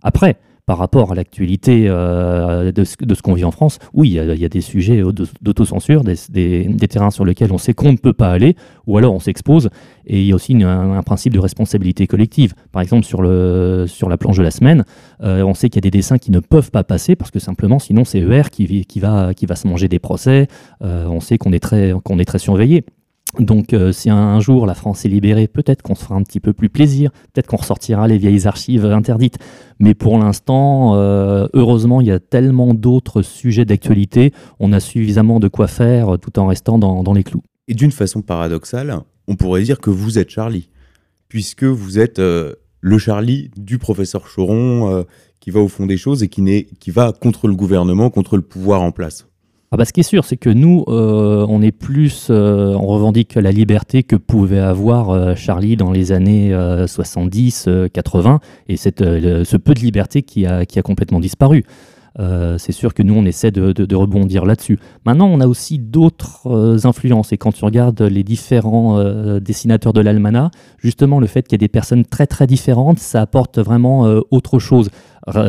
Après, par rapport à l'actualité euh, de, ce qu'on vit en France, oui, il y, a des sujets d'autocensure, des, terrains sur lesquels on sait qu'on ne peut pas aller, ou alors on s'expose, et il y a aussi un, principe de responsabilité collective. Par exemple, sur, la planche de la semaine, euh, on sait qu'il y a des dessins qui ne peuvent pas passer, parce que simplement, sinon, c'est ER qui, va, se manger des procès, euh, on sait qu'on est très surveillé. Donc euh, si un, jour la France est libérée, peut-être qu'on se fera un petit peu plus plaisir, peut-être qu'on ressortira les vieilles archives interdites. Mais pour l'instant, euh, heureusement, il y a tellement d'autres sujets d'actualité, on a suffisamment de quoi faire tout en restant dans, les clous. Et d'une façon paradoxale, on pourrait dire que vous êtes Charlie, puisque vous êtes euh, le Charlie du professeur Choron qui va au fond des choses et qui va contre le gouvernement, contre le pouvoir en place. Ah bah, ce qui est sûr, c'est que nous, euh, on est plus, euh, on revendique la liberté que pouvait avoir euh, Charlie dans les années 70, 80, et cette, ce peu de liberté qui a, qui a complètement disparu. C'est sûr que nous, on essaie de, de, rebondir là-dessus. Maintenant, on a aussi d'autres influences. Et quand tu regardes les différents dessinateurs de l'Almana, justement, le fait qu'il y ait des personnes très très différentes, ça apporte vraiment autre chose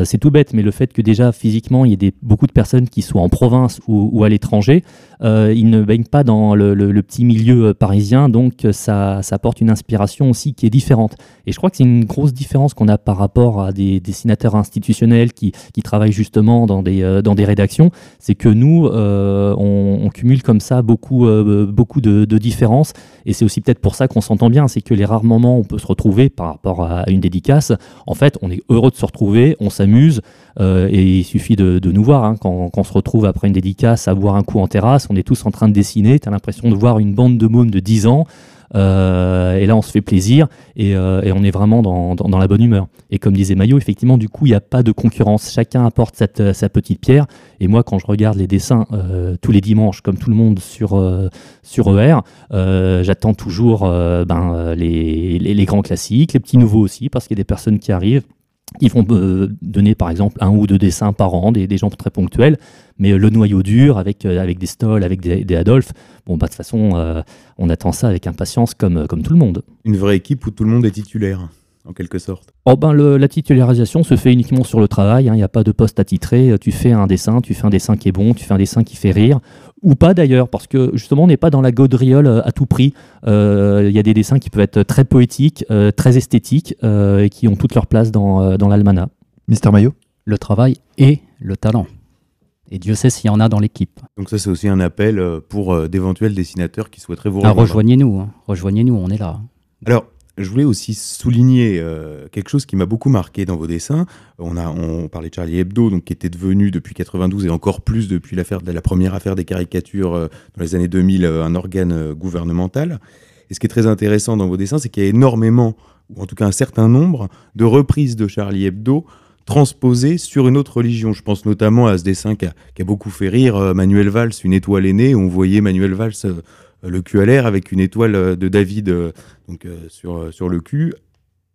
c'est tout bête, mais le fait que déjà physiquement il y ait beaucoup de personnes qui soient en province ou, à l'étranger, euh, ils ne baignent pas dans le, petit milieu euh, parisien, donc euh, ça, apporte une inspiration aussi qui est différente. Et je crois que c'est une grosse différence qu'on a par rapport à des dessinateurs institutionnels qui travaillent justement dans des, dans des rédactions, c'est que nous, on, cumule comme ça beaucoup, beaucoup de, différences, et c'est aussi peut-être pour ça qu'on s'entend bien, c'est que les rares moments où on peut se retrouver par rapport à une dédicace, en fait, on est heureux de se retrouver, on s'amuse. Euh, et il suffit de, nous voir hein, quand, on se retrouve après une dédicace à boire un coup en terrasse. On est tous en train de dessiner. Tu as l'impression de voir une bande de mômes de 10 ans. Euh, et là, on se fait plaisir et, euh, on est vraiment dans, la bonne humeur. Et comme disait Maillot, effectivement, du coup, il n'y a pas de concurrence. Chacun apporte sa petite pierre. Et moi, quand je regarde les dessins tous les dimanches, comme tout le monde sur, sur ER, j'attends toujours ben, les, les, grands classiques, les petits nouveaux aussi, parce qu'il y a des personnes qui arrivent ils vont euh, donner par exemple un ou deux dessins par an, des, gens très ponctuels, mais euh, le noyau dur avec, euh, des Stoll, avec des, des Adolphe, bon, bah, de toute façon, on attend ça avec impatience comme, comme tout le monde. Une vraie équipe où tout le monde est titulaire en quelque sorte oh ben La titularisation se fait uniquement sur le travail, il hein, n'y a pas de poste attitré, tu fais un dessin, tu fais un dessin qui est bon, tu fais un dessin qui fait rire, ou pas d'ailleurs, parce que justement on n'est pas dans la gaudriole euh, à tout prix, euh, il y a des dessins qui peuvent être très poétiques, euh, très esthétiques, et qui ont toute leur place dans, dans l'almanach. Mister Maillot Le travail et le talent. Et Dieu sait s'il y en a dans l'équipe. Donc ça, c'est aussi un appel pour d'éventuels dessinateurs qui souhaiteraient vous ah, rejoignez-nous, hein. rejoignez-nous, on est là. Alors, je voulais aussi souligner euh, quelque chose qui m'a beaucoup marqué dans vos dessins. On, a, on parlait de Charlie Hebdo, donc, qui était devenu depuis 92 et encore plus depuis l'affaire de la première affaire des caricatures euh, dans les années 2000, euh, un organe gouvernemental. Et ce qui est très intéressant dans vos dessins, c'est qu'il y a énormément, ou en tout cas un certain nombre, de reprises de Charlie Hebdo transposées sur une autre religion. Je pense notamment à ce dessin qui a, qui a beaucoup fait rire Manuel Valls, Une étoile aînée, où on voyait Manuel Valls le l'air avec une étoile euh, de David euh, donc, euh, sur, sur le cul.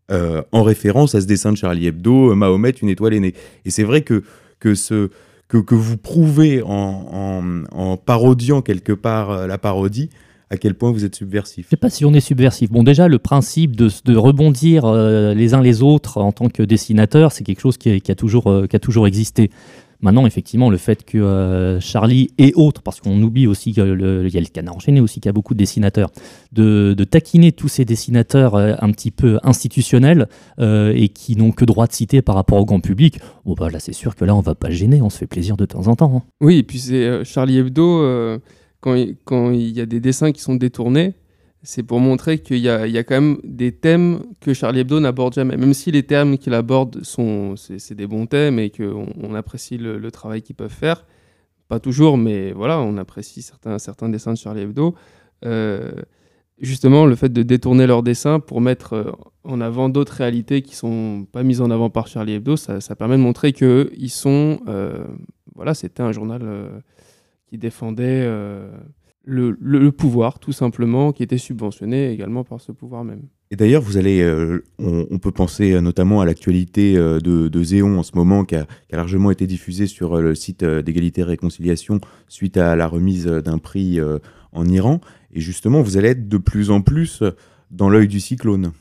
en référence à ce dessin de Charlie Hebdo, Mahomet, une étoile aînée. Et c'est vrai que, que, ce, que, que vous prouvez en, en, parodiant quelque part la parodie à quel point vous êtes subversif. Je sais pas si on est subversif. Bon, déjà, le principe de, de rebondir les uns les autres en tant que dessinateur, c'est quelque chose qui, a- toujours, qui a toujours existé. Maintenant, effectivement, le fait que euh, Charlie et autres, parce qu'on oublie aussi qu'il y a le canard enchaîné aussi, qui a beaucoup de dessinateurs, de, taquiner tous ces dessinateurs euh, un petit peu institutionnels euh, et qui n'ont que droit de citer par rapport au grand public, bon, bah, là, c'est sûr que là, on va pas gêner, on se fait plaisir de temps en temps. hein. Oui, et puis c'est Charlie Hebdo, quand il y a des dessins qui sont détournés, c'est pour montrer qu'il y a, quand même des thèmes que Charlie Hebdo n'aborde jamais. Même si les thèmes qu'il aborde sont c'est des bons thèmes et qu'on on apprécie le, travail qu'ils peuvent faire, pas toujours, mais voilà, on apprécie certains, dessins de Charlie Hebdo. Euh, justement, le fait de détourner leurs dessins pour mettre euh, en avant d'autres réalités qui sont pas mises en avant par Charlie Hebdo, ça, permet de montrer que ils sont, euh, voilà, c'était un journal qui défendait le, le- le pouvoir, tout simplement, qui était subventionné également par ce pouvoir même. Et d'ailleurs, vous allez, euh, on, on peut penser euh, notamment à l'actualité euh, de, de Zéon en ce moment, qui a, qui a largement été diffusée sur le site d'égalité et réconciliation suite à la remise d'un prix euh, en Iran. Et justement, vous allez être de plus en plus dans l'œil du cyclone.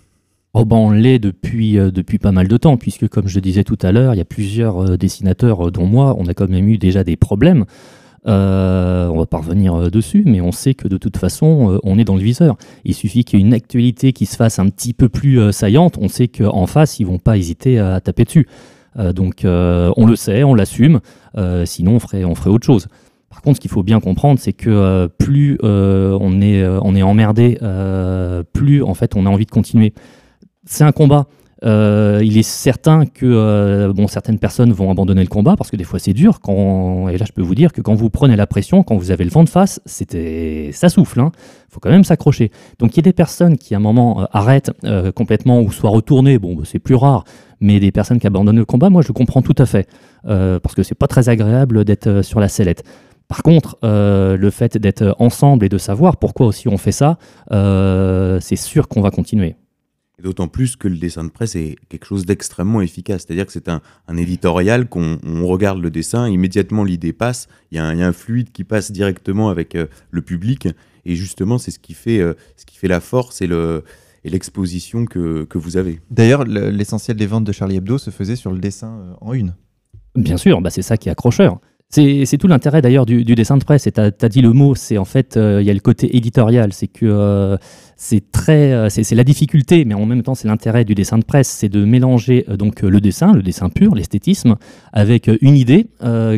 Oh ben, on l'est depuis, euh, depuis pas mal de temps, puisque comme je le disais tout à l'heure, il y a plusieurs euh, dessinateurs, euh, dont moi, on a quand même eu déjà des problèmes. Euh, on va pas revenir euh, dessus, mais on sait que de toute façon, euh, on est dans le viseur. Il suffit qu'il y ait une actualité qui se fasse un petit peu plus euh, saillante, on sait qu'en face, ils vont pas hésiter à taper dessus. Donc on le sait, on l'assume, sinon on ferait, autre chose. Par contre, ce qu'il faut bien comprendre, c'est que plus on, est, on est emmerdé, plus en fait on a envie de continuer. C'est un combat. Euh, il est certain que euh, bon, certaines personnes vont abandonner le combat parce que des fois c'est dur. Quand, et là, je peux vous dire que quand vous prenez la pression, quand vous avez le vent de face, c'était, ça souffle. Il faut quand même s'accrocher. Donc il y a des personnes qui à un moment euh, arrêtent complètement ou soit retournées. Bon, bah, c'est plus rare. Mais des personnes qui abandonnent le combat, moi je le comprends tout à fait parce que c'est pas très agréable d'être sur la sellette. Par contre, le fait d'être ensemble et de savoir pourquoi aussi on fait ça, c'est sûr qu'on va continuer. Et D'autant plus que le dessin de presse est quelque chose d'extrêmement efficace. C'est-à-dire que c'est un, un éditorial qu'on on regarde le dessin, immédiatement l'idée passe, il y, a un- il y a un fluide qui passe directement avec euh, le public. Et justement, c'est ce qui fait, euh, ce qui fait la force et le et l'exposition que, que vous avez. D'ailleurs, le- l'essentiel des ventes de Charlie Hebdo se faisait sur le dessin euh, en une. Bien sûr, bah c'est ça qui est accrocheur. C'est tout l'intérêt d'ailleurs du, dessin de presse. Et tu as, dit le mot, c'est en fait, euh, il y a le côté éditorial. C'est que euh, c'est très, euh, c'est la difficulté, mais en même temps, c'est l'intérêt du dessin de presse, c'est de mélanger donc le dessin, le dessin pur, l'esthétisme, avec une idée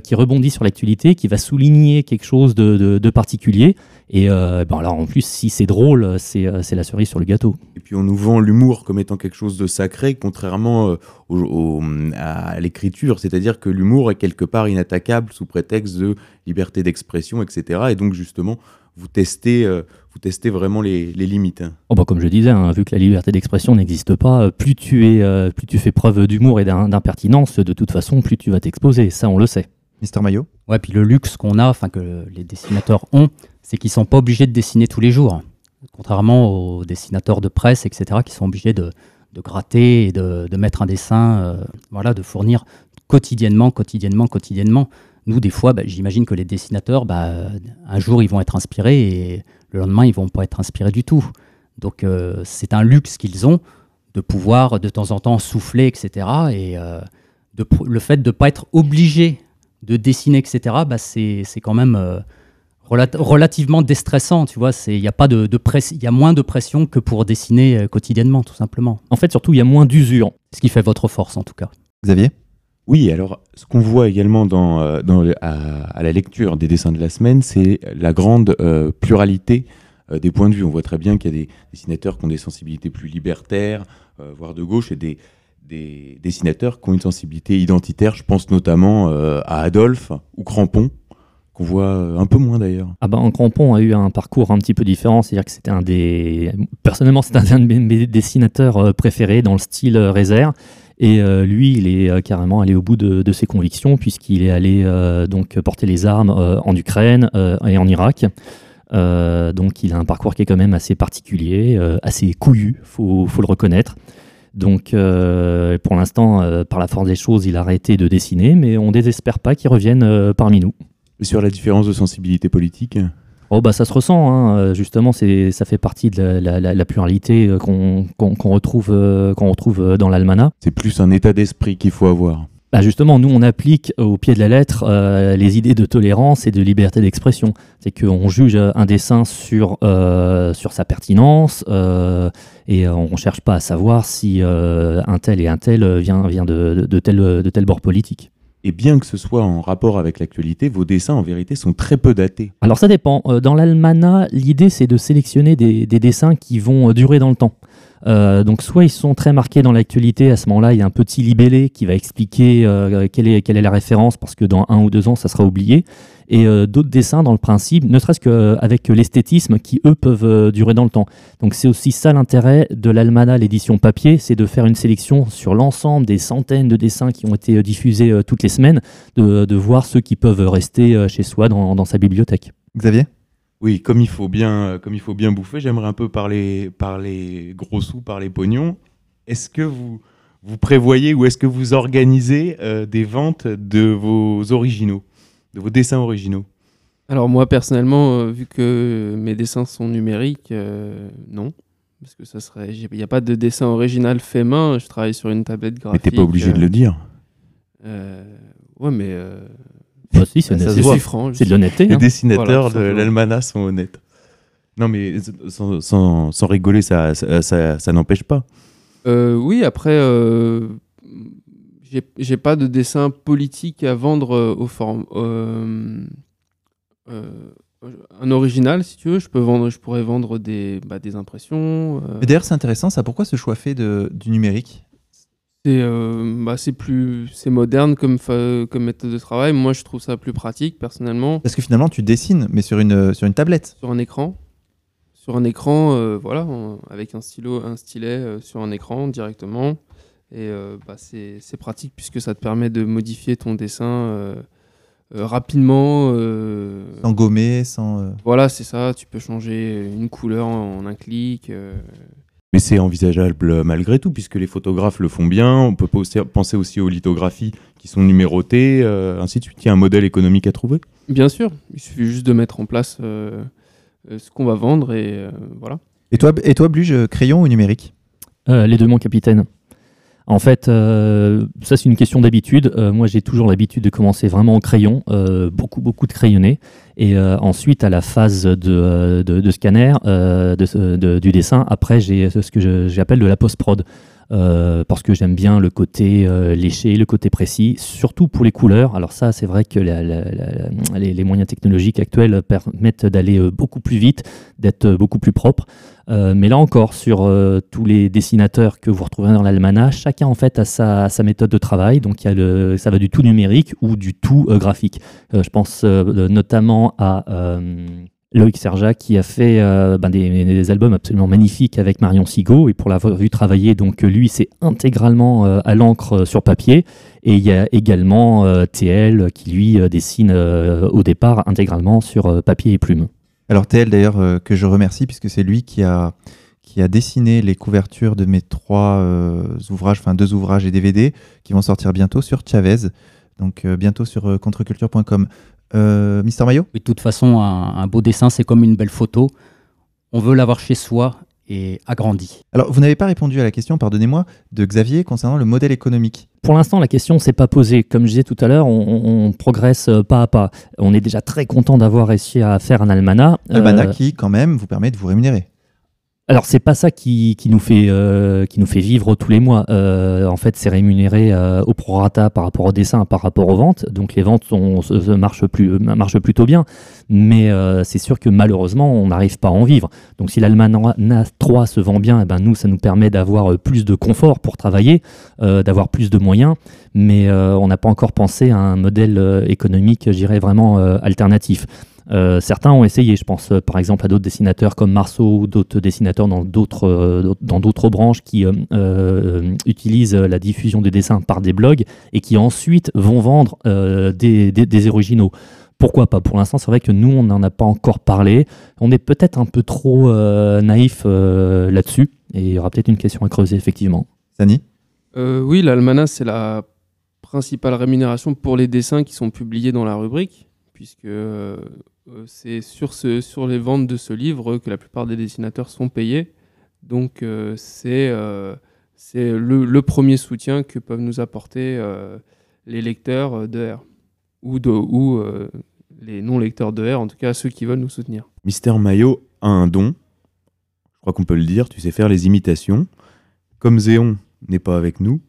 qui rebondit sur l'actualité, qui va souligner quelque chose de particulier. Et euh, ben alors en plus, si c'est drôle, c'est euh, c'est la cerise sur le gâteau. Et puis on nous vend l'humour comme étant quelque chose de sacré, contrairement euh, au- au- à l'écriture. C'est-à-dire que l'humour est quelque part inattaquable sous prétexte de liberté d'expression, etc. Et donc justement, vous testez, euh, vous testez vraiment les, les limites. hein. Oh bah comme je disais, hein, vu que la liberté d'expression n'existe pas, plus tu, es, euh, plus tu fais preuve d'humour et d'im- d'impertinence, de toute façon, plus tu vas t'exposer. Ça, on le sait. Mister Mayo Ouais, puis le luxe qu'on a, enfin que les dessinateurs ont, c'est qu'ils sont pas obligés de dessiner tous les jours. Contrairement aux dessinateurs de presse, etc., qui sont obligés de, gratter et de, mettre un dessin, euh, voilà, de fournir quotidiennement, quotidiennement, quotidiennement. Nous, des fois, bah, j'imagine que les dessinateurs, bah, un jour, ils vont être inspirés et le lendemain, ils vont pas être inspirés du tout. Donc, euh, c'est un luxe qu'ils ont de pouvoir de temps en temps souffler, etc. Et euh, le fait de ne pas être obligé de dessiner, etc., bah, c'est c'est quand même euh, relat- relativement déstressant, tu vois. c'est- Il y a pas de, de y a moins de pression que pour dessiner euh, quotidiennement, tout simplement. En fait, surtout, il y a moins d'usure. Ce qui fait votre force, en tout cas. Xavier? Oui, alors ce qu'on voit également dans, euh, dans à, à la lecture des dessins de la semaine, c'est la grande euh, pluralité euh, des points de vue. On voit très bien qu'il y a des dessinateurs qui ont des sensibilités plus libertaires, euh, voire de gauche, et des, des dessinateurs qui ont une sensibilité identitaire. Je pense notamment euh, à Adolphe ou Crampon, qu'on voit euh, un peu moins d'ailleurs. Ah ben, Crampon a eu un parcours un petit peu différent, c'est-à-dire que c'était un des... Personnellement, c'est un de mes, dessinateurs euh, préférés dans le style Réserve. Et lui, il est carrément allé au bout de, ses convictions, puisqu'il est allé donc porter les armes en Ukraine et en Irak. Donc il a un parcours qui est quand même assez particulier, assez couillu, faut, faut le reconnaître. Donc, euh, pour l'instant, euh, par la force des choses, il a arrêté de dessiner, mais on désespère pas qu'il revienne euh, parmi nous. Sur la différence de sensibilité politique Oh bah ça se ressent, hein. Justement, c'est ça fait partie de la, la- la- la pluralité qu'on retrouve, qu'on retrouve dans l'almanach. C'est plus un état d'esprit qu'il faut avoir. Bah justement, nous, on applique au pied de la lettre euh, les idées de tolérance et de liberté d'expression. C'est qu'on juge un dessin sur, euh, sur sa pertinence euh, et on ne cherche pas à savoir si un tel et un tel vient, vient de, de, de tel, de tel bord politique. Et bien que ce soit en rapport avec l'actualité, vos dessins en vérité sont très peu datés. Alors ça dépend. Dans l'almanach, l'idée c'est de sélectionner des, des dessins qui vont durer dans le temps. Euh, donc soit ils sont très marqués dans l'actualité, à ce moment-là il y a un petit libellé qui va expliquer euh, quelle, est, quelle est la référence parce que dans un ou deux ans ça sera oublié. Et euh, d'autres dessins dans le principe, ne serait-ce qu'avec l'esthétisme qui eux peuvent durer dans le temps. Donc c'est aussi ça l'intérêt de l'almanach, l'édition papier, c'est de faire une sélection sur l'ensemble des centaines de dessins qui ont été diffusés toutes les semaines, de, voir ceux qui peuvent rester chez soi dans- dans sa bibliothèque. Xavier? Oui, comme il faut bien, euh, comme il faut bien bouffer, j'aimerais un peu parler, parler gros sous, parler pognon. Est-ce que vous, vous prévoyez ou est-ce que vous organisez euh, des ventes de vos originaux, de vos dessins originaux? Alors moi personnellement, euh, vu que mes dessins sont numériques, euh, non. Parce que ça serait, il n'y a pas de dessin original fait main. Je travaille sur une tablette Mais graphique. t'es pas obligé de le dire. euh, ouais, mais euh, Bah, si, c'est Bah, ça c'est- se voit. de l'honnêteté. Les hein. dessinateurs Voilà, de l'almanach sont honnêtes. Non, mais sans, sans- sans rigoler, ça, ça, ça- ça n'empêche pas. Euh, oui, après, euh, j'ai j'ai pas de dessin politique à vendre euh, au form- euh, euh, un original, si tu veux. Je peux vendre, je pourrais vendre des, bah, des impressions. euh, D'ailleurs, c'est intéressant, ça. Pourquoi ce choix fait de, du numérique? C'est euh, bah, plus c'est moderne comme, comme méthode de travail. Moi, je trouve ça plus pratique personnellement Parce que finalement, tu dessines, mais sur une, sur une tablette. sur un écran. Sur un écran, euh, voilà, avec un stylo, un stylet euh, sur un écran directement. Et euh, bah, c'est pratique puisque ça te permet de modifier ton dessin rapidement. Sans gommer, sans. Voilà, c'est ça. Tu peux changer une couleur en, en un clic. Euh, Mais c'est envisageable malgré tout, puisque les photographes le font bien. On peut penser aussi aux lithographies qui sont numérotées, euh, ainsi de suite. Il y a un modèle économique à trouver. Bien sûr, il suffit juste de mettre en place euh, euh, ce qu'on va vendre et euh, voilà. Et toi, et toi Bluge, crayon ou numérique? Euh, les deux, mon capitaine. En fait, euh, ça c'est une question d'habitude. Euh, moi, j'ai toujours l'habitude de commencer vraiment au crayon, euh, beaucoup, beaucoup de crayonné. Et ensuite, à la phase de, scanner, du dessin, après, j'ai ce que j'appelle de la post-prod. Euh, parce que j'aime bien le côté euh, léché, le côté précis, surtout pour les couleurs. Alors ça, c'est vrai que les, moyens technologiques actuels permettent d'aller euh, beaucoup plus vite, d'être beaucoup plus propre. Mais là encore, sur tous les dessinateurs que vous retrouvez dans l'almanach, chacun en fait a sa, méthode de travail. Donc y a ça va du tout numérique ou du tout graphique. Je pense notamment à Loïc Serja qui a fait euh, ben, des, albums absolument magnifiques avec Marion Sigaud et pour l'avoir vu travailler, donc lui c'est intégralement euh, à l'encre euh, sur papier et il y a également euh, TL qui lui euh, dessine euh, au départ intégralement sur euh, papier et plume. Alors TL d'ailleurs euh, que je remercie puisque c'est lui qui a qui a dessiné les couvertures de mes trois euh, ouvrages, enfin deux ouvrages et DVD qui vont sortir bientôt sur Chavez, donc euh, bientôt sur euh, contreculture.com. Euh, Mister Mayo Oui, de toute façon, un, un beau dessin, c'est comme une belle photo. On veut l'avoir chez soi et agrandi. Alors vous n'avez pas répondu à la question, pardonnez-moi, de Xavier concernant le modèle économique. Pour l'instant, la question ne s'est pas posée. Comme je disais tout à l'heure, on, on- on progresse euh, pas à pas. On est déjà très content d'avoir réussi à faire un almanach. Almanach Euh, qui quand même vous permet de vous rémunérer. Alors, c'est pas ça qui, qui nous fait, euh, qui nous fait vivre tous les mois. Euh, en fait, c'est rémunéré euh, au prorata par rapport au dessin, par rapport aux ventes. Donc, les ventes marchent, plus, marchent plutôt bien. Mais c'est sûr que malheureusement, on n'arrive pas à en vivre. Donc, si l'Almanach 3 se vend bien, eh ben, nous, ça nous permet d'avoir plus de confort pour travailler, d'avoir plus de moyens. Mais on n'a pas encore pensé à un modèle économique, je dirais, vraiment alternatif. Euh, certains ont essayé, je pense euh, par exemple à d'autres dessinateurs comme Marceau ou d'autres dessinateurs dans d'autres euh, dans d'autres branches qui euh, euh, utilisent la diffusion des dessins par des blogs et qui ensuite vont vendre euh, des, des- des originaux. Pourquoi pas? Pour l'instant, c'est vrai que nous, on n'en a pas encore parlé. On est peut-être un peu trop euh, naïf euh, là-dessus et il y aura peut-être une question à creuser, effectivement. Sani? Euh, oui, l'almanach, c'est la principale rémunération pour les dessins qui sont publiés dans la rubrique, puisque euh, euh, c'est sur, ce, sur les ventes de ce livre que la plupart des dessinateurs sont payés. Donc euh, c'est euh, c'est le, le premier soutien que peuvent nous apporter euh, les lecteurs de R, ou, de, ou euh, les non-lecteurs de R, en tout cas ceux qui veulent nous soutenir. Mister Maillot a un don. Je crois qu'on peut le dire. Tu sais faire les imitations. Comme Zéon n'est pas avec nous,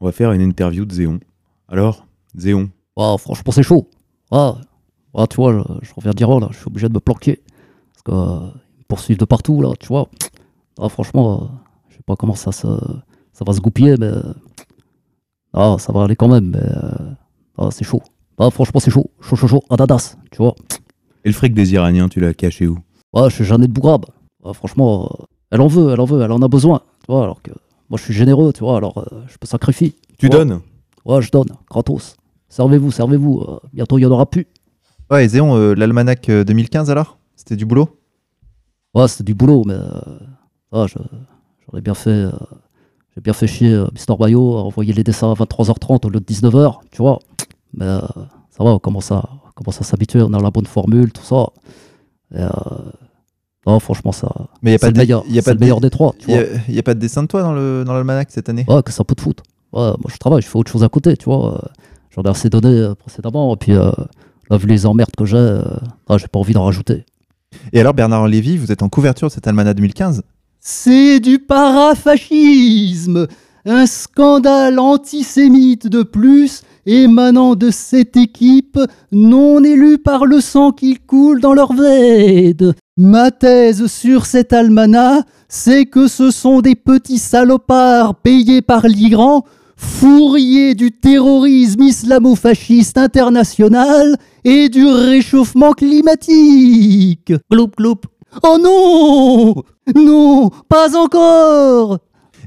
on va faire une interview de Zéon. Alors, Zéon, Ah, franchement, c'est chaud. Ah, ah, tu vois, je, je reviens d'Iran, là, je suis obligé de me planquer. Parce qu'ils me poursuivent de partout, là, tu vois. Ah, franchement, euh, je sais pas comment ça, se, ça va se goupiller, mais. Ah, ça va aller quand même, mais. Ah, c'est chaud. Ah, franchement, c'est chaud. Chaud, chaud, chaud. Ah, dadas, tu vois. et le fric des Iraniens, tu l'as caché où? Ah, je suis Jeannette Bougrab. Ah, franchement, elle en veut, elle en veut, elle en a besoin. Tu vois, alors que moi, je suis généreux, tu vois, alors euh, je peux sacrifier. Tu Ouais. donnes? Ouais, je donne, gratos. Servez-vous, servez-vous. euh, bientôt, il y en aura plus. Ouais, et Zéon, euh, l'almanach euh, 2015 alors? C'était du boulot? Ouais, c'était du boulot, mais euh, ah, je- j'en ai bien fait. euh, j'ai bien fait chier euh, Mister Bayo à envoyer les dessins à 23h30 au lieu de 19h, tu vois. Mais euh, ça va, on commence à, on commence à s'habituer, on a la bonne formule, tout ça. Et, euh, non, franchement, ça. Mais il n'y a pas de, meilleur, y a pas de, meilleur des trois, vois. a- pas de dessin de toi dans le dans l'almanach cette année? Ouais, que ça peut te foutre. Ouais, moi je travaille, je fais autre chose à côté, tu vois. euh, J'en ai assez donné euh, précédemment, et puis euh, vu les emmerdes que j'ai, euh, ah, j'ai pas envie d'en rajouter. Et alors Bernard Lévy, vous êtes en couverture de cet almanach 2015 C'est du parafascisme Un scandale antisémite de plus émanant de cette équipe non élue par le sang qui coule dans leurs veines. Ma thèse sur cet almanach, c'est que ce sont des petits salopards payés par l'Iran, fourriers du terrorisme islamo-fasciste international et du réchauffement climatique. Gloup gloup. Oh non Non, pas encore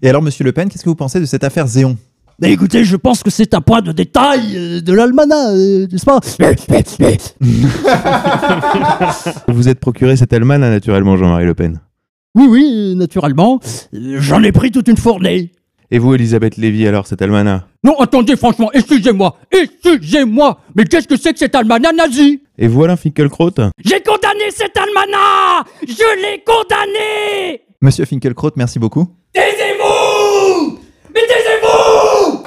Et alors Monsieur Le Pen, qu'est-ce que vous pensez de cette affaire Zéon? Mais écoutez, je pense que c'est un point de détail euh, de l'almanach, euh, n'est-ce pas? Vous êtes procuré cet almanach naturellement, Jean-Marie Le Pen? Oui, oui, naturellement. Euh, J'en ai pris toute une fournée. Et vous, Elisabeth Lévy, alors, cet almanach? Non, attendez, franchement, excusez-moi, excusez-moi, mais qu'est-ce que c'est que cet almanach nazi? Et vous, Alain Finkielkraut? J'ai condamné cet almanach! Je l'ai condamné! Monsieur Finkelkraut, merci beaucoup. Taisez-vous! Mais taisez-vous!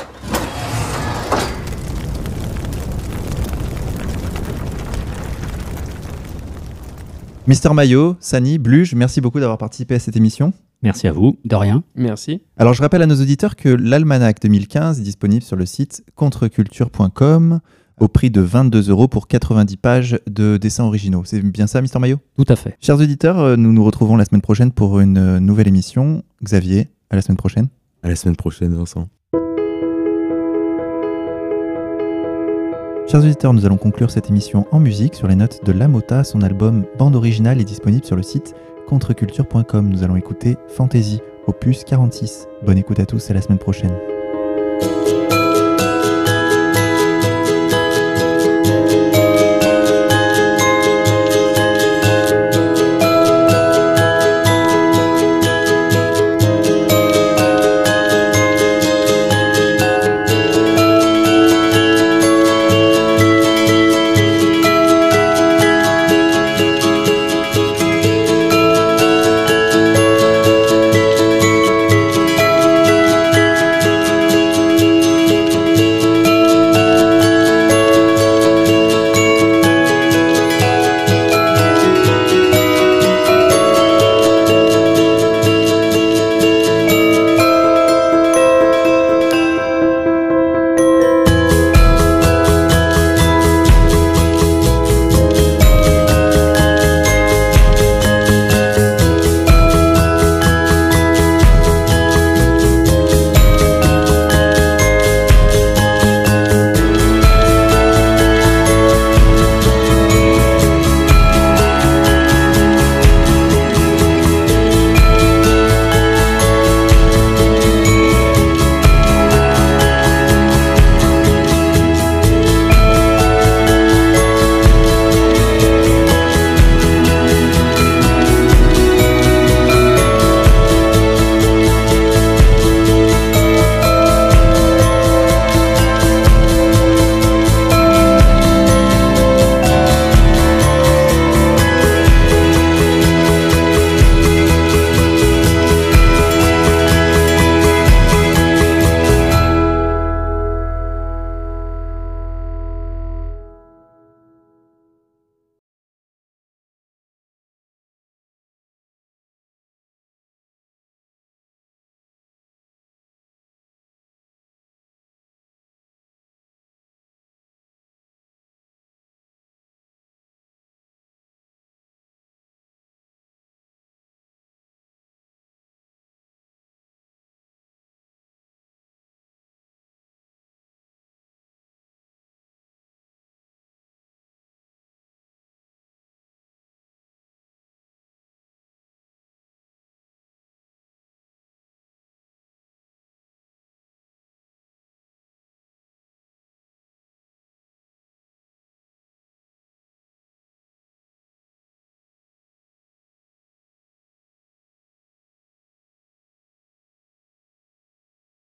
Mister Maillot, Sani, Bluge, merci beaucoup d'avoir participé à cette émission. Merci à vous. De rien. Merci. Alors je rappelle à nos auditeurs que l'almanach 2015 est disponible sur le site contreculture.com au prix de 22 euros pour 90 pages de dessins originaux. C'est bien ça, Mister Maillot? Tout à fait. Chers auditeurs, euh, nous nous retrouvons la semaine prochaine pour une euh, nouvelle émission. Xavier, à la semaine prochaine. À la semaine prochaine, Vincent. Chers auditeurs, nous allons conclure cette émission en musique sur les notes de Lamota. Son album Bande originale est disponible sur le site contreculture.com. Nous allons écouter Fantasy, opus 46. Bonne écoute à tous et à la semaine prochaine.